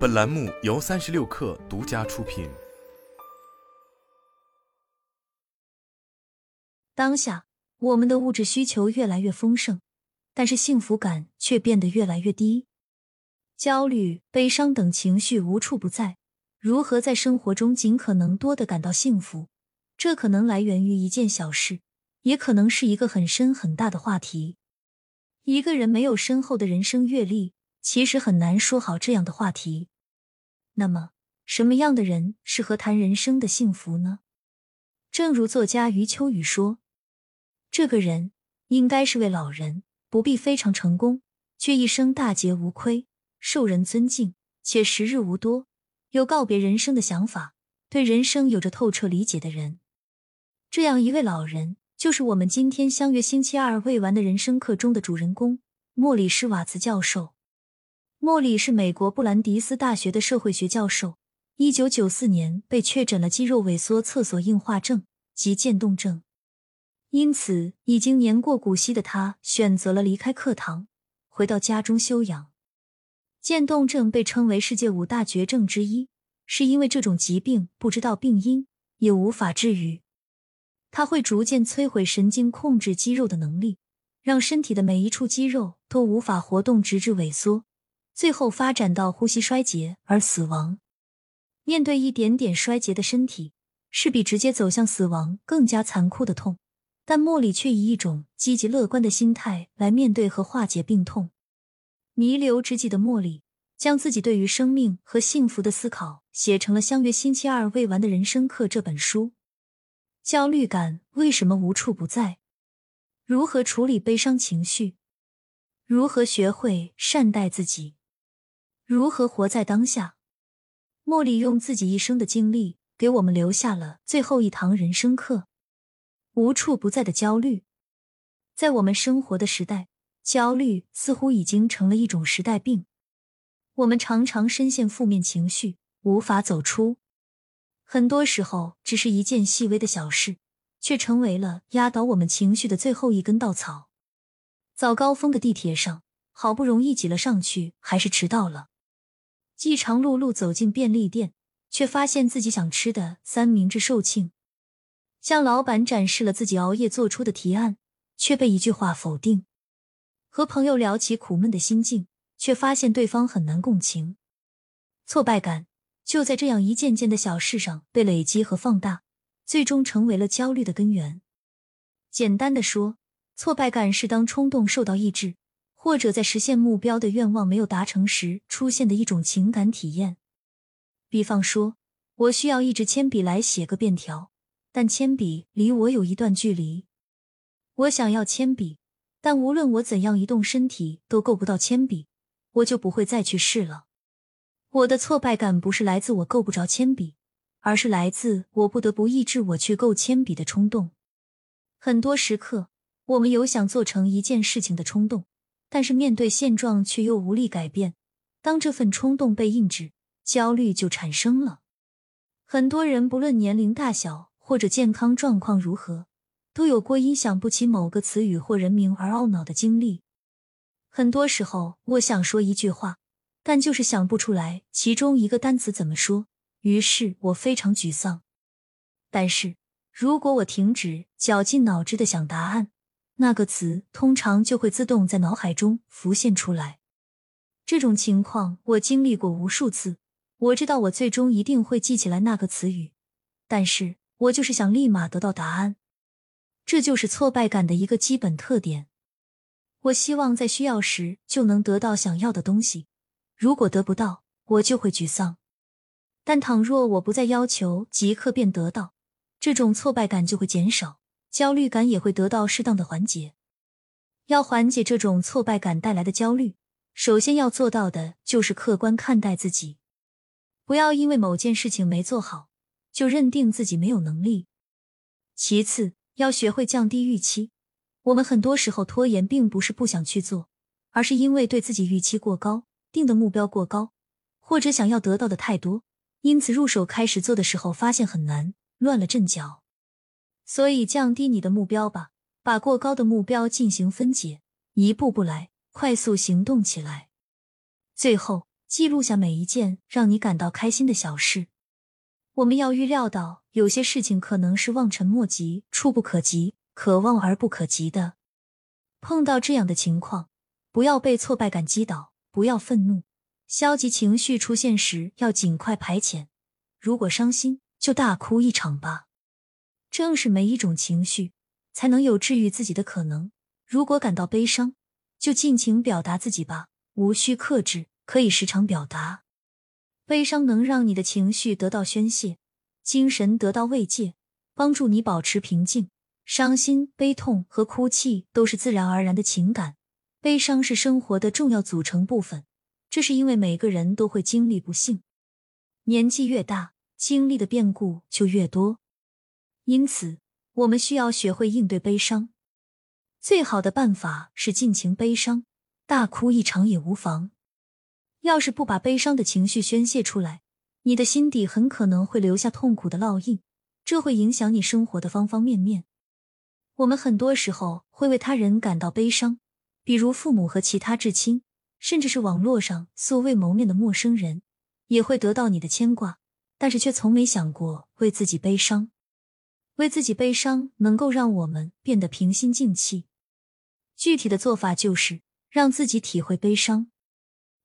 本栏目由三十六氪独家出品。当下，我们的物质需求越来越丰盛，但是幸福感却变得越来越低。焦虑、悲伤等情绪无处不在。如何在生活中尽可能多的感到幸福？这可能来源于一件小事，也可能是一个很深很大的话题。一个人没有深厚的人生阅历，其实很难说好这样的话题。那么，什么样的人适合谈人生的幸福呢？正如作家余秋雨说：“这个人应该是位老人，不必非常成功，却一生大节无亏，受人尊敬，且时日无多，有告别人生的想法，对人生有着透彻理解的人。这样一位老人，就是我们今天相约星期二未完的人生课中的主人公——莫里施瓦茨教授。”莫里是美国布兰迪斯大学的社会学教授。一九九四年被确诊了肌肉萎缩厕所硬化症及渐冻症，因此已经年过古稀的他选择了离开课堂，回到家中休养。渐冻症被称为世界五大绝症之一，是因为这种疾病不知道病因，也无法治愈。它会逐渐摧毁神经控制肌肉的能力，让身体的每一处肌肉都无法活动，直至萎缩。最后发展到呼吸衰竭而死亡。面对一点点衰竭的身体，是比直接走向死亡更加残酷的痛。但莫里却以一种积极乐观的心态来面对和化解病痛。弥留之际的莫里，将自己对于生命和幸福的思考写成了《相约星期二未完的人生课》这本书。焦虑感为什么无处不在？如何处理悲伤情绪？如何学会善待自己？如何活在当下？莫里用自己一生的经历，给我们留下了最后一堂人生课。无处不在的焦虑，在我们生活的时代，焦虑似乎已经成了一种时代病。我们常常深陷负面情绪，无法走出。很多时候，只是一件细微的小事，却成为了压倒我们情绪的最后一根稻草。早高峰的地铁上，好不容易挤了上去，还是迟到了。饥肠辘辘走进便利店，却发现自己想吃的三明治售罄。向老板展示了自己熬夜做出的提案，却被一句话否定。和朋友聊起苦闷的心境，却发现对方很难共情。挫败感就在这样一件件的小事上被累积和放大，最终成为了焦虑的根源。简单的说，挫败感是当冲动受到抑制。或者在实现目标的愿望没有达成时出现的一种情感体验。比方说，我需要一支铅笔来写个便条，但铅笔离我有一段距离。我想要铅笔，但无论我怎样移动身体都够不到铅笔，我就不会再去试了。我的挫败感不是来自我够不着铅笔，而是来自我不得不抑制我去够铅笔的冲动。很多时刻，我们有想做成一件事情的冲动。但是面对现状却又无力改变，当这份冲动被抑制，焦虑就产生了。很多人不论年龄大小或者健康状况如何，都有过因想不起某个词语或人名而懊恼的经历。很多时候，我想说一句话，但就是想不出来其中一个单词怎么说，于是我非常沮丧。但是如果我停止绞尽脑汁的想答案，那个词通常就会自动在脑海中浮现出来。这种情况我经历过无数次。我知道我最终一定会记起来那个词语，但是我就是想立马得到答案。这就是挫败感的一个基本特点。我希望在需要时就能得到想要的东西，如果得不到，我就会沮丧。但倘若我不再要求即刻便得到，这种挫败感就会减少。焦虑感也会得到适当的缓解。要缓解这种挫败感带来的焦虑，首先要做到的就是客观看待自己，不要因为某件事情没做好就认定自己没有能力。其次，要学会降低预期。我们很多时候拖延，并不是不想去做，而是因为对自己预期过高，定的目标过高，或者想要得到的太多，因此入手开始做的时候发现很难，乱了阵脚。所以，降低你的目标吧，把过高的目标进行分解，一步步来，快速行动起来。最后，记录下每一件让你感到开心的小事。我们要预料到有些事情可能是望尘莫及、触不可及、可望而不可及的。碰到这样的情况，不要被挫败感击倒，不要愤怒。消极情绪出现时，要尽快排遣。如果伤心，就大哭一场吧。正是每一种情绪，才能有治愈自己的可能。如果感到悲伤，就尽情表达自己吧，无需克制，可以时常表达。悲伤能让你的情绪得到宣泄，精神得到慰藉，帮助你保持平静。伤心、悲痛和哭泣都是自然而然的情感，悲伤是生活的重要组成部分。这是因为每个人都会经历不幸，年纪越大，经历的变故就越多，因此我们需要学会应对悲伤。最好的办法是尽情悲伤，大哭一场也无妨。要是不把悲伤的情绪宣泄出来，你的心底很可能会留下痛苦的烙印，这会影响你生活的方方面面。我们很多时候会为他人感到悲伤，比如父母和其他至亲，甚至是网络上素未谋面的陌生人，也会得到你的牵挂，但是却从没想过为自己悲伤。为自己悲伤能够让我们变得平心静气。具体的做法就是让自己体会悲伤。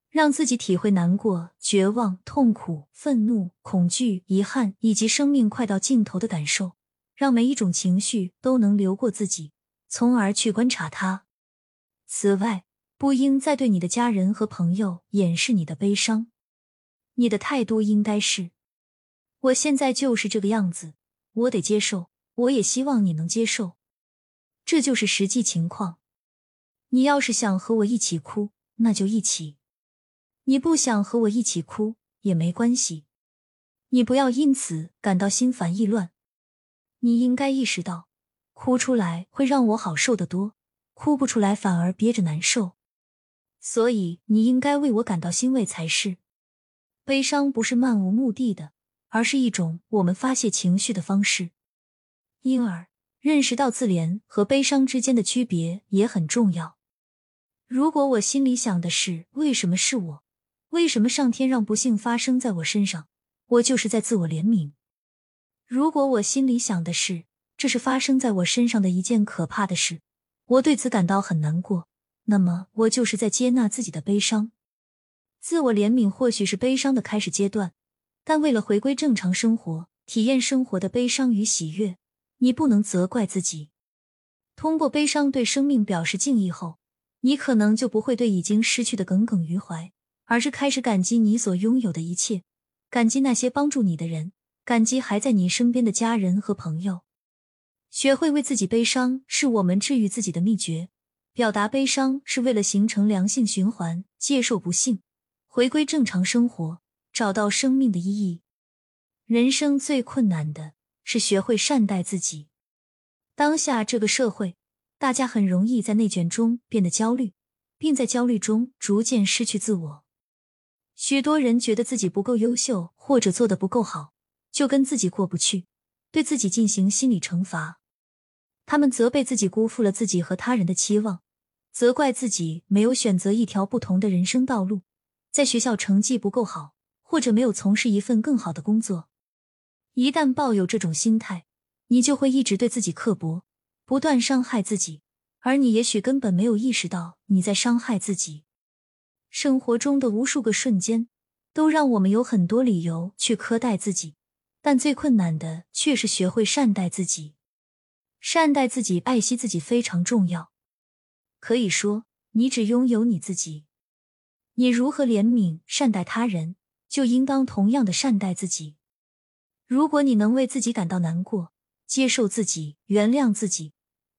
让自己体会难过、绝望、痛苦、愤怒、恐惧、遗憾以及生命快到尽头的感受，让每一种情绪都能流过自己，从而去观察它。此外，不应再对你的家人和朋友掩饰你的悲伤。你的态度应该是：我现在就是这个样子，我得接受。我也希望你能接受，这就是实际情况。你要是想和我一起哭，那就一起。你不想和我一起哭也没关系，你不要因此感到心烦意乱。你应该意识到，哭出来会让我好受得多，哭不出来反而憋着难受。所以你应该为我感到欣慰才是。悲伤不是漫无目的的，而是一种我们发泄情绪的方式。因而，认识到自怜和悲伤之间的区别也很重要。如果我心里想的是为什么是我？为什么上天让不幸发生在我身上？我就是在自我怜悯。如果我心里想的是这是发生在我身上的一件可怕的事，我对此感到很难过，那么我就是在接纳自己的悲伤。自我怜悯或许是悲伤的开始阶段，但为了回归正常生活，体验生活的悲伤与喜悦，你不能责怪自己。通过悲伤对生命表示敬意后，你可能就不会对已经失去的耿耿于怀。而是开始感激你所拥有的一切，感激那些帮助你的人，感激还在你身边的家人和朋友。学会为自己悲伤，是我们治愈自己的秘诀。表达悲伤是为了形成良性循环，接受不幸，回归正常生活，找到生命的意义。人生最困难的是学会善待自己。当下这个社会，大家很容易在内卷中变得焦虑，并在焦虑中逐渐失去自我。许多人觉得自己不够优秀，或者做的不够好，就跟自己过不去，对自己进行心理惩罚。他们责备自己辜负了自己和他人的期望，责怪自己没有选择一条不同的人生道路，在学校成绩不够好，或者没有从事一份更好的工作。一旦抱有这种心态，你就会一直对自己刻薄，不断伤害自己，而你也许根本没有意识到你在伤害自己。生活中的无数个瞬间，都让我们有很多理由去苛待自己，但最困难的却是学会善待自己。善待自己、爱惜自己非常重要。可以说，你只拥有你自己。你如何怜悯、善待他人，就应当同样的善待自己。如果你能为自己感到难过，接受自己、原谅自己，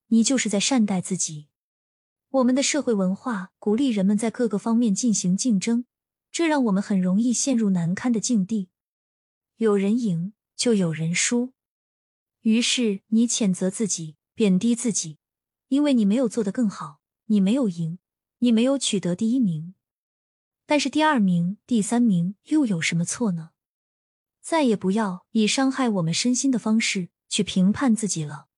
你就是在善待自己。我们的社会文化鼓励人们在各个方面进行竞争，这让我们很容易陷入难堪的境地。有人赢，就有人输。于是你谴责自己，贬低自己，因为你没有做得更好，你没有赢，你没有取得第一名。但是第二名、第三名又有什么错呢？再也不要以伤害我们身心的方式去评判自己了。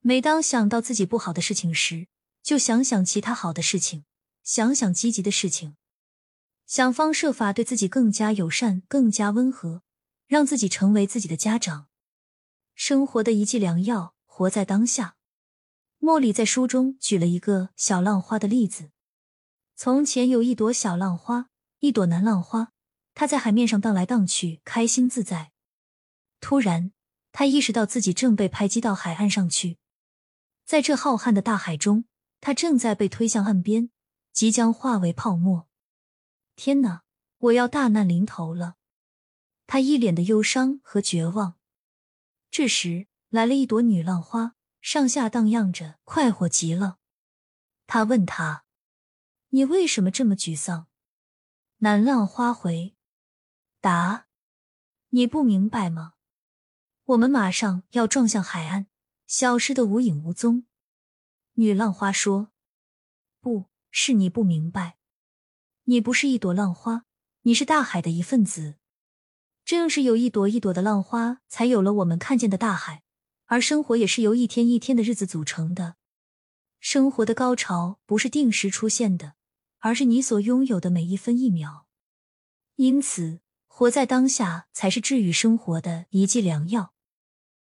每当想到自己不好的事情时，就想想其他好的事情，想想积极的事情。想方设法对自己更加友善、更加温和，让自己成为自己的家长。生活的一剂良药，活在当下。茉莉在书中举了一个小浪花的例子：从前有一朵小浪花，一朵南浪花，它在海面上荡来荡去，开心自在。突然，他意识到自己正被拍击到海岸上去，在这浩瀚的大海中，他正在被推向岸边，即将化为泡沫。天哪！我要大难临头了！他一脸的忧伤和绝望。这时，来了一朵女浪花，上下荡漾着，快活极了。他问他：“你为什么这么沮丧？”南浪花回答：“你不明白吗？我们马上要撞向海岸，消失的无影无踪。”女浪花说：“不是你不明白。”你不是一朵浪花，你是大海的一份子。正是有一朵一朵的浪花，才有了我们看见的大海。而生活也是由一天一天的日子组成的。生活的高潮不是定时出现的，而是你所拥有的每一分一秒。因此，活在当下才是治愈生活的一剂良药。